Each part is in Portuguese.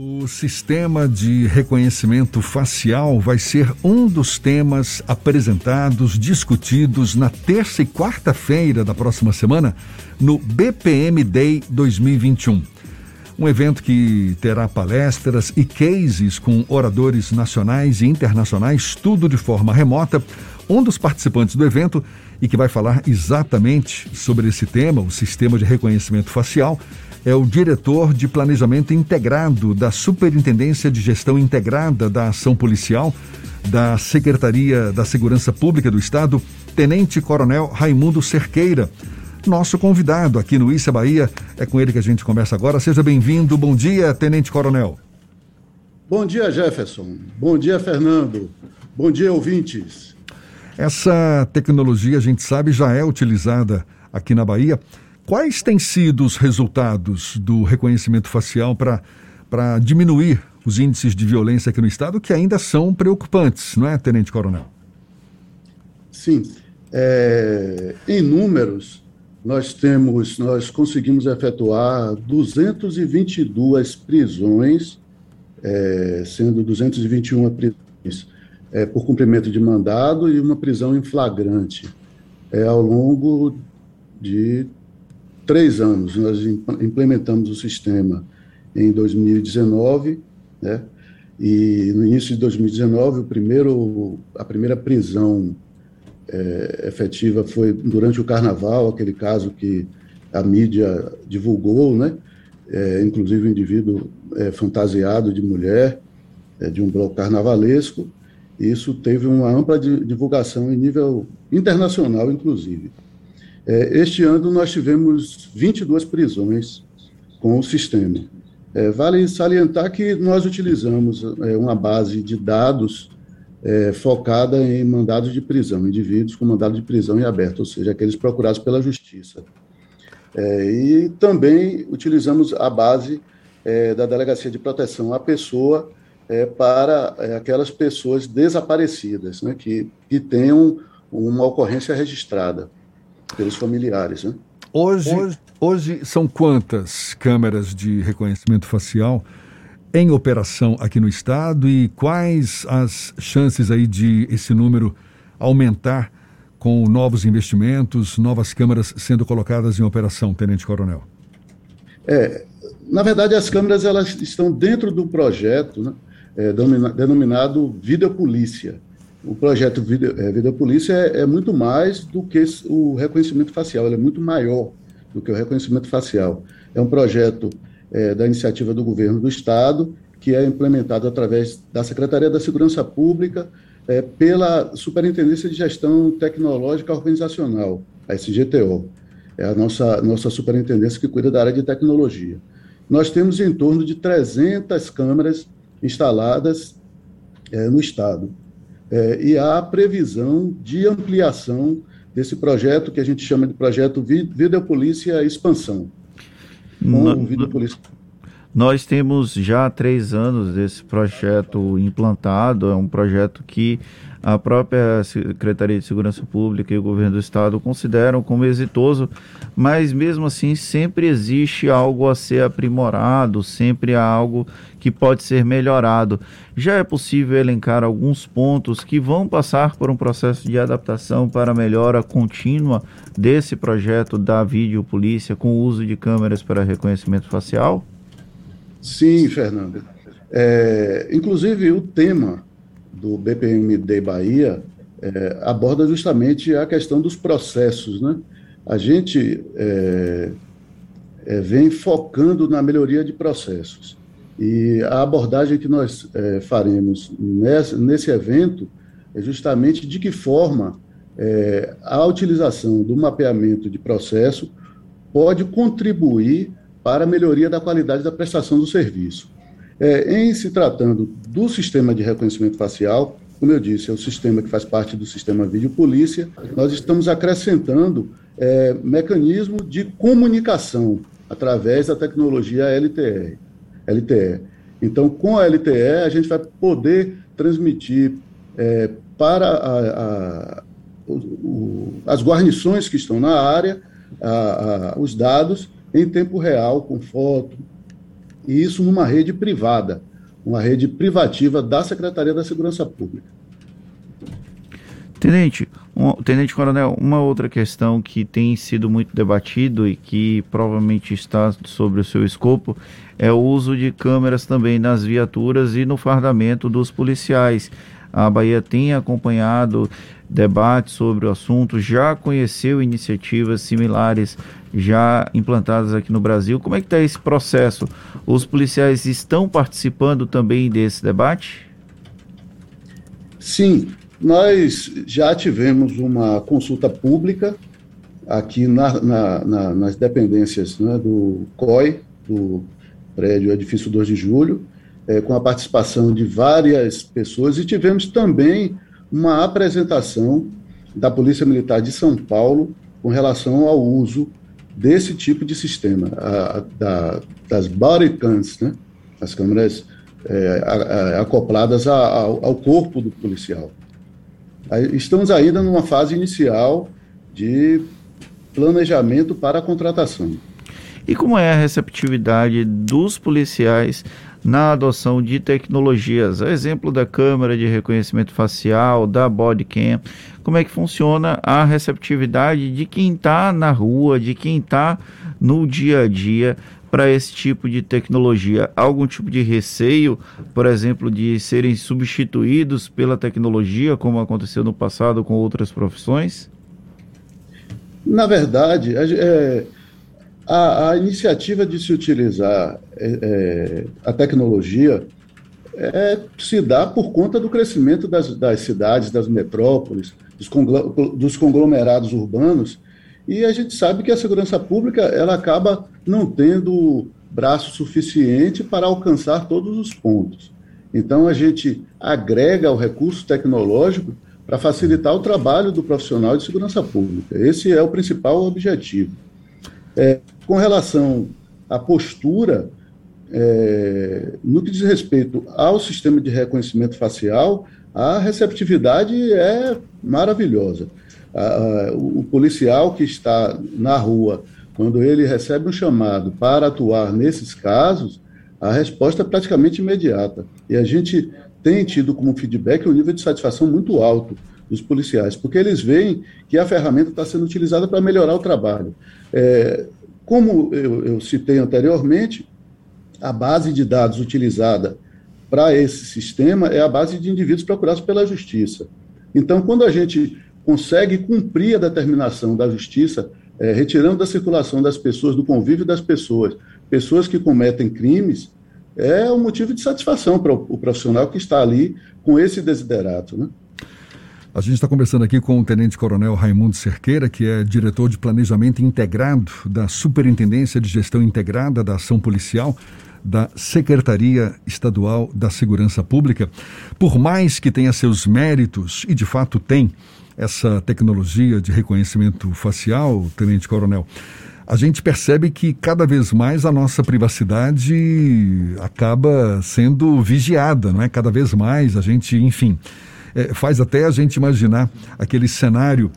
O sistema de reconhecimento facial vai ser um dos temas apresentados, discutidos na terça e quarta-feira da próxima semana no BPM Day 2021. Um evento que terá palestras e cases com oradores nacionais e internacionais, tudo de forma remota. Um dos participantes do evento e que vai falar exatamente sobre esse tema, o sistema de reconhecimento facial, é o diretor de Planejamento Integrado da Superintendência de Gestão Integrada da Ação Policial da Secretaria da Segurança Pública do Estado, Tenente Coronel Raimundo Cerqueira. Nosso convidado aqui no Issa Bahia, é com ele que a gente conversa agora. Seja bem-vindo. Bom dia, Tenente Coronel. Bom dia, Jefferson. Bom dia, Fernando. Bom dia, ouvintes. Essa tecnologia, a gente sabe, já é utilizada aqui na Bahia. Quais têm sido os resultados do reconhecimento facial para diminuir os índices de violência aqui no Estado, que ainda são preocupantes, não é, Tenente Coronel? Sim. É, em números, nós temos, nós conseguimos efetuar 222 prisões, é, sendo 221 prisões é, por cumprimento de mandado e uma prisão em flagrante, é, ao longo de três anos. Nós implementamos o sistema em 2019, né? E no início de 2019, o primeiro, a primeira prisão é, efetiva foi durante o Carnaval, aquele caso que a mídia divulgou, né? É, inclusive um indivíduo é, fantasiado de mulher, é, de um bloco carnavalesco. Isso teve uma ampla divulgação em nível internacional, inclusive. É, este ano nós tivemos 22 prisões com o sistema. É, vale salientar que nós utilizamos é, uma base de dados focada em mandados de prisão, indivíduos com mandado de prisão em aberto, ou seja, aqueles procurados pela justiça. E também utilizamos a base da Delegacia de Proteção à Pessoa para aquelas pessoas desaparecidas, né, que, que tenham uma ocorrência registrada pelos familiares. Né? Hoje, hoje, hoje são quantas câmeras de reconhecimento facial em operação aqui no estado e quais as chances aí de esse número aumentar com novos investimentos, novas câmeras sendo colocadas em operação, Tenente Coronel? É, na verdade, as câmeras elas estão dentro do projeto né, é, denominado Videopolícia o projeto Video, é, Video Polícia é, é, muito mais do que o reconhecimento facial, ele é muito maior do que o reconhecimento facial. É um projeto é, da iniciativa do governo do Estado, que é implementado através da Secretaria da Segurança Pública, é, pela Superintendência de Gestão Tecnológica Organizacional, a SGTO. É a nossa, nossa superintendência que cuida da área de tecnologia. Nós temos em torno de 300 câmeras instaladas é, no Estado é, e há previsão de ampliação desse projeto que a gente chama de projeto Videopolícia Expansão. No, Videopolícia. Nós temos já três anos desse projeto implantado, é um projeto que a própria Secretaria de Segurança Pública e o governo do estado consideram como exitoso, mas mesmo assim sempre existe algo a ser aprimorado, sempre há algo que pode ser melhorado. Já é possível elencar alguns pontos que vão passar por um processo de adaptação para melhora contínua desse projeto da videopolícia com o uso de câmeras para reconhecimento facial? Sim, Fernando. É, inclusive, o tema do BPMD Bahia é, aborda justamente a questão dos processos. Né? A gente é, é, vem focando na melhoria de processos. E a abordagem que nós é, faremos nesse, evento é justamente de que forma é, a utilização do mapeamento de processo pode contribuir para a melhoria da qualidade da prestação do serviço. É, em se tratando do sistema de reconhecimento facial, como eu disse, é o sistema que faz parte do sistema Videopolícia, nós estamos acrescentando é, mecanismo de comunicação através da tecnologia LTE. LTE. Então, com a LTE, a gente vai poder transmitir é, para a, a, o, o, as guarnições que estão na área a, os dados em tempo real, com foto, e isso numa rede privada, uma rede privativa da Secretaria da Segurança Pública. Tenente, um, Tenente Coronel, uma outra questão que tem sido muito debatido e que provavelmente está sobre o seu escopo é o uso de câmeras também nas viaturas e no fardamento dos policiais. A Bahia tem acompanhado debates sobre o assunto, já conheceu iniciativas similares já implantadas aqui no Brasil. Como é que está esse processo? Os policiais estão participando também desse debate? Sim, nós já tivemos uma consulta pública aqui na, na, na, nas dependências né, do COI, do prédio Edifício 2 de Julho, é, com a participação de várias pessoas, e tivemos também uma apresentação da Polícia Militar de São Paulo com relação ao uso desse tipo de sistema, a, a, da, das body cams, né, as câmeras é, a, acopladas ao, ao corpo do policial. Estamos ainda numa fase inicial de planejamento para a contratação. E como é a receptividade dos policiais na adoção de tecnologias? A exemplo da câmera de reconhecimento facial, da bodycam, como é que funciona a receptividade de quem está na rua, de quem está no dia a dia para esse tipo de tecnologia? Algum tipo de receio, por exemplo, de serem substituídos pela tecnologia, como aconteceu no passado com outras profissões? Na verdade, é, a, a, iniciativa de se utilizar é, é, a tecnologia é, se dá por conta do crescimento das, das cidades, das metrópoles, dos conglomerados urbanos, e a gente sabe que a segurança pública ela acaba não tendo braço suficiente para alcançar todos os pontos. Então a gente agrega o recurso tecnológico para facilitar o trabalho do profissional de segurança pública. Esse é o principal objetivo. É, com relação à postura, é, no que diz respeito ao sistema de reconhecimento facial, a receptividade é maravilhosa o policial que está na rua, quando ele recebe um chamado para atuar nesses casos, a resposta é praticamente imediata. E a gente tem tido como feedback um nível de satisfação muito alto dos policiais, porque eles veem que a ferramenta está sendo utilizada para melhorar o trabalho. É, como eu, eu citei anteriormente, a base de dados utilizada para esse sistema é a base de indivíduos procurados pela justiça. Então, quando a gente consegue cumprir a determinação da justiça, é, retirando da circulação das pessoas, do convívio das pessoas, pessoas que cometem crimes, é um motivo de satisfação para o profissional que está ali com esse desiderato. Né? A gente está conversando aqui com o Tenente Coronel Raimundo Cerqueira, que é diretor de Planejamento Integrado da Superintendência de Gestão Integrada da Ação Policial da Secretaria Estadual da Segurança Pública. Por mais que tenha seus méritos, e de fato tem, essa tecnologia de reconhecimento facial, Tenente Coronel, a gente percebe que cada vez mais a nossa privacidade acaba sendo vigiada, não é? Cada vez mais a gente, enfim, é, faz até a gente imaginar aquele cenário.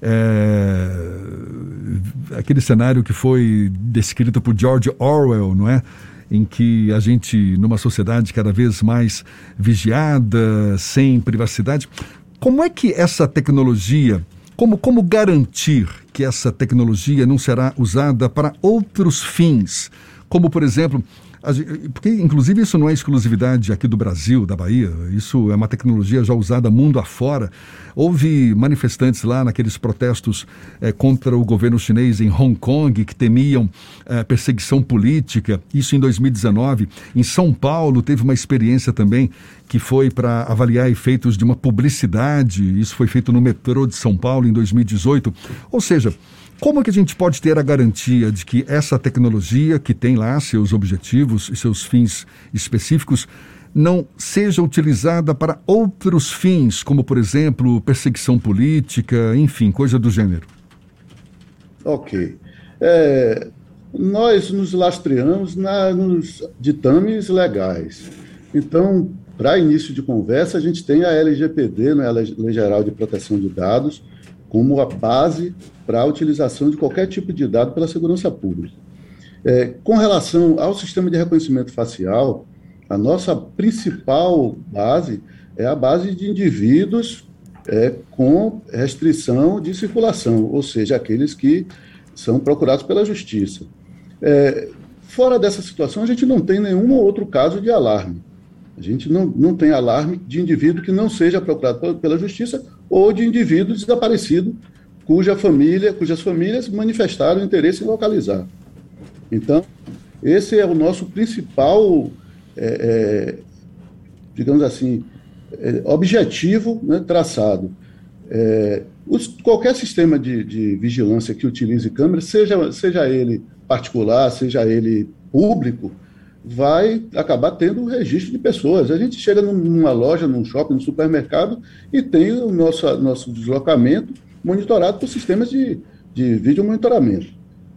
É, aquele cenário que foi descrito por George Orwell, não é? Em que a gente, numa sociedade cada vez mais vigiada, sem privacidade, como é que essa tecnologia, como, como garantir que essa tecnologia não será usada para outros fins? Como, por exemplo, porque, inclusive, isso não é exclusividade aqui do Brasil, da Bahia, isso é uma tecnologia já usada mundo afora. Houve manifestantes lá naqueles protestos é, contra o governo chinês em Hong Kong que temiam é, perseguição política, isso em 2019. Em São Paulo, teve uma experiência também que foi para avaliar efeitos de uma publicidade, isso foi feito no metrô de São Paulo em 2018. Ou seja, como que a gente pode ter a garantia de que essa tecnologia, que tem lá seus objetivos e seus fins específicos, não seja utilizada para outros fins, como, por exemplo, perseguição política, enfim, coisa do gênero? Ok. É, nós nos lastreamos na, nos ditames legais. Então, para início de conversa, a gente tem a LGPD, né, a Lei Geral de Proteção de Dados, como a base para a utilização de qualquer tipo de dado pela segurança pública. É, com relação ao sistema de reconhecimento facial, a nossa principal base é a base de indivíduos é, com restrição de circulação, ou seja, aqueles que são procurados pela justiça. É, fora dessa situação, a gente não tem nenhum outro caso de alarme. A gente não, não tem alarme de indivíduo que não seja procurado pela justiça ou de indivíduo desaparecido cuja família, cujas famílias manifestaram interesse em localizar. Então, esse é o nosso principal, é, é, digamos assim, é, objetivo né, traçado. É, os, qualquer sistema de, de, vigilância que utilize câmeras, seja, seja ele particular, seja ele público, vai acabar tendo o registro de pessoas. A gente chega numa loja, num shopping, num supermercado e tem o nosso, nosso deslocamento monitorado por sistemas de, de vídeo monitoramento.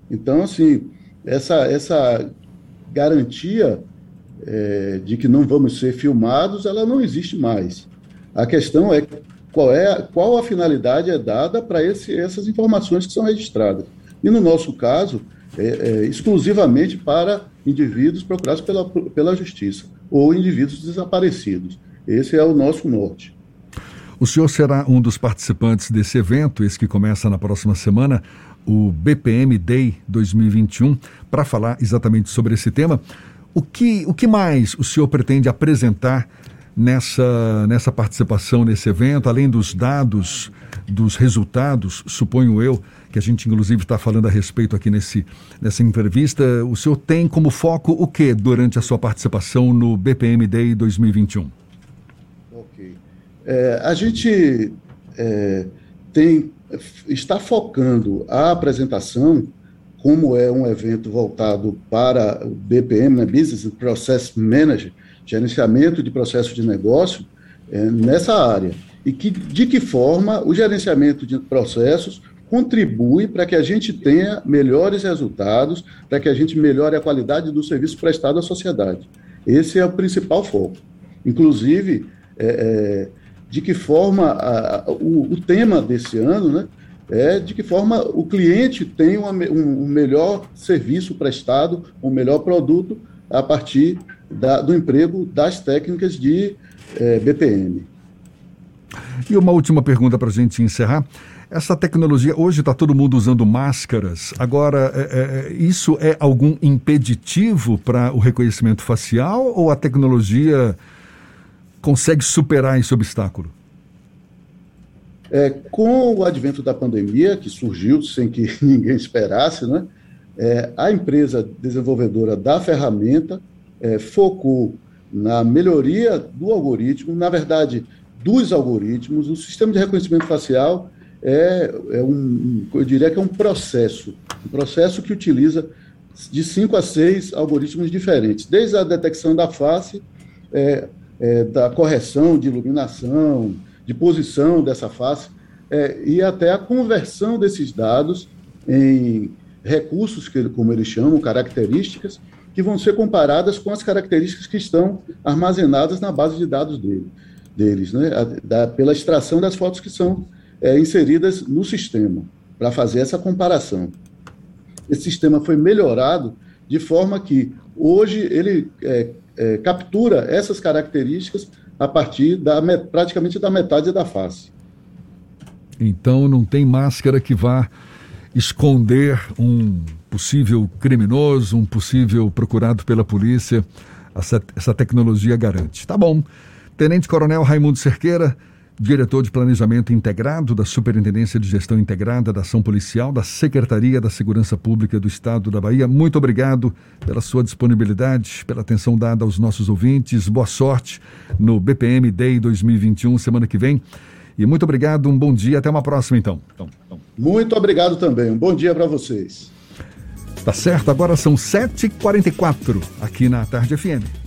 Então, assim, essa, essa garantia é, de que não vamos ser filmados, ela não existe mais. A questão é qual, é, qual a finalidade é dada para essas informações que são registradas. E no nosso caso, é, é, exclusivamente para indivíduos procurados pela, pela justiça ou indivíduos desaparecidos. Esse é o nosso norte. O senhor será um dos participantes desse evento, esse que começa na próxima semana, o BPM Day 2021, para falar exatamente sobre esse tema. O que, o que mais o senhor pretende apresentar nessa, nessa participação nesse evento, além dos dados, dos resultados, suponho eu, que a gente inclusive está falando a respeito aqui nesse, nessa entrevista, o senhor tem como foco o que durante a sua participação no BPM Day 2021? É, a gente é, tem, está focando a apresentação, como é um evento voltado para o BPM, né, Business Process Manager, gerenciamento de processo de negócio, é, nessa área. E que, de que forma o gerenciamento de processos contribui para que a gente tenha melhores resultados, para que a gente melhore a qualidade do serviço prestado à sociedade. Esse é o principal foco. Inclusive, é, é, de que forma a, o, o, tema desse ano né, é de que forma o cliente tem uma, um, um, melhor serviço prestado, um melhor produto a partir da, do emprego das técnicas de é, BPM. E uma última pergunta para a gente encerrar. Essa tecnologia, hoje está todo mundo usando máscaras. Agora, é, é, isso é algum impeditivo para o reconhecimento facial ou a tecnologia consegue superar esse obstáculo? É, com o advento da pandemia, que surgiu sem que ninguém esperasse, né, é, a empresa desenvolvedora da ferramenta é, focou na melhoria do algoritmo, na verdade, dos algoritmos. O sistema de reconhecimento facial é, é um, eu diria que é um processo, um processo que utiliza de cinco a seis algoritmos diferentes, desde a detecção da face, é, é, da correção de iluminação, de posição dessa face, é, e até a conversão desses dados em recursos, que, como eles chamam, características, que vão ser comparadas com as características que estão armazenadas na base de dados dele, deles, né, a, da, pela extração das fotos que são é, inseridas no sistema, para fazer essa comparação. Esse sistema foi melhorado de forma que hoje ele é, é, captura essas características a partir da praticamente da metade da face. Então não tem máscara que vá esconder um possível criminoso, um possível procurado pela polícia. Essa, essa tecnologia garante. Tá bom. Tenente Coronel Raimundo Cerqueira, diretor de Planejamento Integrado da Superintendência de Gestão Integrada da Ação Policial da Secretaria da Segurança Pública do Estado da Bahia. Muito obrigado pela sua disponibilidade, pela atenção dada aos nossos ouvintes. Boa sorte no BPM Day 2021, semana que vem. E muito obrigado, um bom dia, até uma próxima então. então, então. Muito obrigado também, um bom dia para vocês. Tá certo, agora são 7h44 aqui na Tarde FM.